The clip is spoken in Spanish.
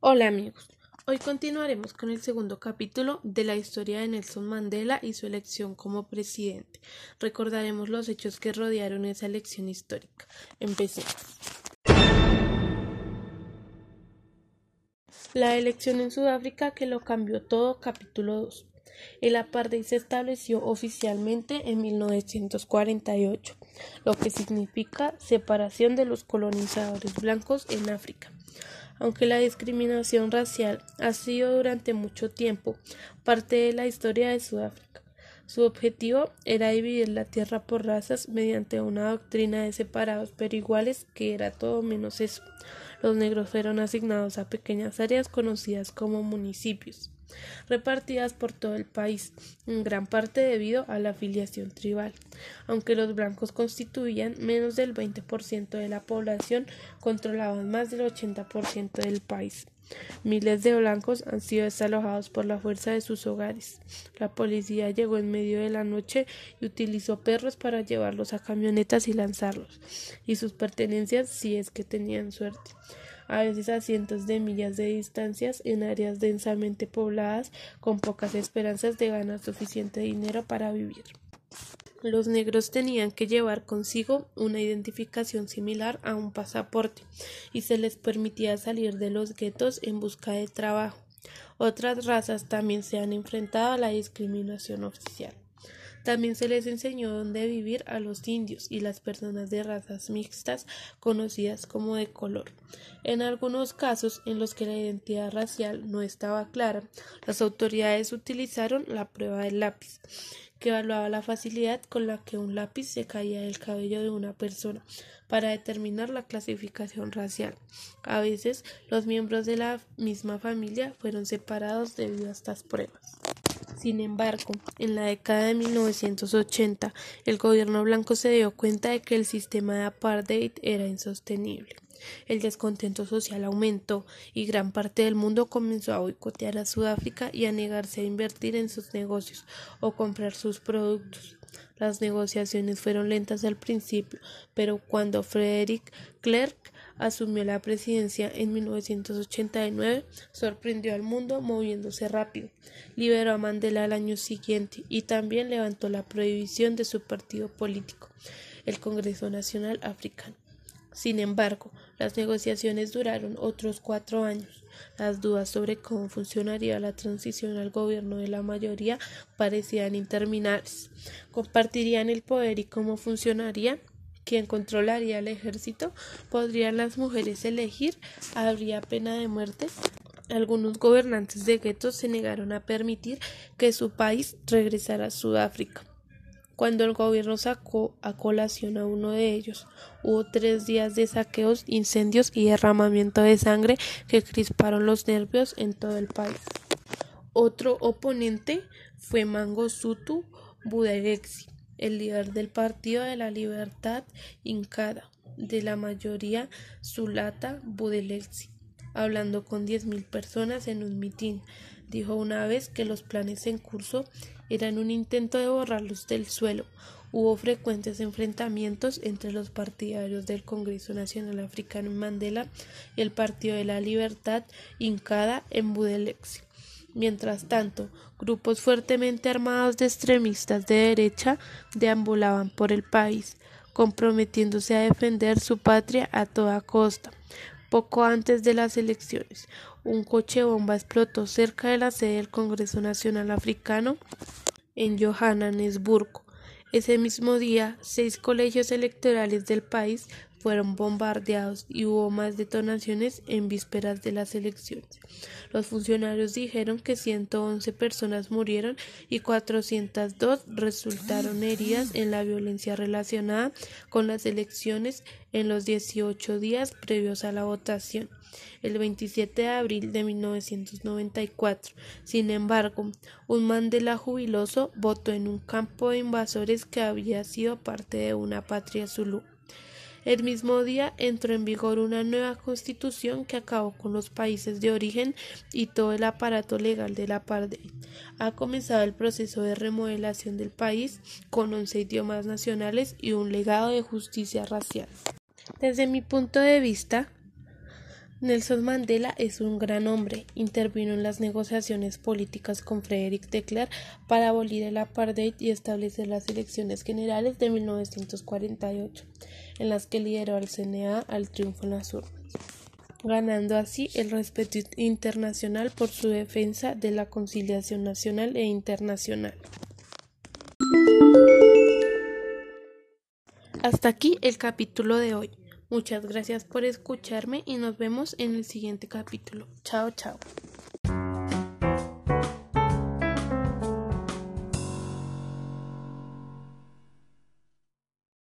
Hola amigos, hoy continuaremos con el segundo capítulo de la historia de Nelson Mandela y su elección como presidente. Recordaremos los hechos que rodearon esa elección histórica. Empecemos. La elección en Sudáfrica que lo cambió todo, capítulo 2. El apartheid se estableció oficialmente en 1948, lo que significa separación de los colonizadores blancos en África. Aunque la discriminación racial ha sido durante mucho tiempo parte de la historia de Sudáfrica, su objetivo era dividir la tierra por razas mediante una doctrina de separados pero iguales que era todo menos eso. Los negros fueron asignados a pequeñas áreas conocidas como municipios repartidas por todo el país, en gran parte debido a la afiliación tribal. Aunque los blancos constituían menos del 20% de la población, controlaban más del 80% del país. Miles de blancos han sido desalojados por la fuerza de sus hogares. La policía llegó en medio de la noche y utilizó perros para llevarlos a camionetas y lanzarlos, y sus pertenencias si es que tenían suerte a veces a cientos de millas de distancias en áreas densamente pobladas con pocas esperanzas de ganar suficiente dinero para vivir. Los negros tenían que llevar consigo una identificación similar a un pasaporte y se les permitía salir de los guetos en busca de trabajo. Otras razas también se han enfrentado a la discriminación oficial. También se les enseñó dónde vivir a los indios y las personas de razas mixtas conocidas como de color. En algunos casos en los que la identidad racial no estaba clara, las autoridades utilizaron la prueba del lápiz que evaluaba la facilidad con la que un lápiz se caía del cabello de una persona para determinar la clasificación racial. A veces los miembros de la misma familia fueron separados debido a estas pruebas. Sin embargo, en la década de 1980, el gobierno blanco se dio cuenta de que el sistema de apartheid era insostenible. El descontento social aumentó y gran parte del mundo comenzó a boicotear a Sudáfrica y a negarse a invertir en sus negocios o comprar sus productos. Las negociaciones fueron lentas al principio, pero cuando Frederick Clerk asumió la presidencia en 1989, sorprendió al mundo moviéndose rápido. Liberó a Mandela al año siguiente y también levantó la prohibición de su partido político, el Congreso Nacional Africano. Sin embargo, las negociaciones duraron otros cuatro años. Las dudas sobre cómo funcionaría la transición al gobierno de la mayoría parecían interminables. ¿Compartirían el poder y cómo funcionaría? ¿Quién controlaría el ejército? ¿Podrían las mujeres elegir? ¿Habría pena de muerte? Algunos gobernantes de guetos se negaron a permitir que su país regresara a Sudáfrica. Cuando el gobierno sacó a colación a uno de ellos, hubo tres días de saqueos, incendios y derramamiento de sangre que crisparon los nervios en todo el país. Otro oponente fue Mangosuthu Budelexi, el líder del Partido de la Libertad Incada, de la mayoría Zulata Budelexi, hablando con diez mil personas en un mitin, dijo una vez que los planes en curso eran un intento de borrarlos del suelo. Hubo frecuentes enfrentamientos entre los partidarios del Congreso Nacional Africano en Mandela y el Partido de la Libertad Incada en Budelexi. Mientras tanto, grupos fuertemente armados de extremistas de derecha deambulaban por el país, comprometiéndose a defender su patria a toda costa. Poco antes de las elecciones, un coche bomba explotó cerca de la sede del Congreso Nacional Africano en Johannesburgo. Ese mismo día, seis colegios electorales del país fueron bombardeados y hubo más detonaciones en vísperas de las elecciones. Los funcionarios dijeron que 111 personas murieron y 402 resultaron heridas en la violencia relacionada con las elecciones en los 18 días previos a la votación, el 27 de abril de 1994. Sin embargo, un Mandela jubiloso votó en un campo de invasores que había sido parte de una patria zulú. El mismo día entró en vigor una nueva constitución que acabó con los países de origen y todo el aparato legal de la apartheid. Ha comenzado el proceso de remodelación del país con once idiomas nacionales y un legado de justicia racial. Desde mi punto de vista, Nelson Mandela es un gran hombre. Intervino en las negociaciones políticas con Frederick de Klerk para abolir el apartheid y establecer las elecciones generales de 1948, en las que lideró al CNA al triunfo en las urnas, ganando así el respeto internacional por su defensa de la conciliación nacional e internacional. Hasta aquí el capítulo de hoy. Muchas gracias por escucharme y nos vemos en el siguiente capítulo. Chao, chao.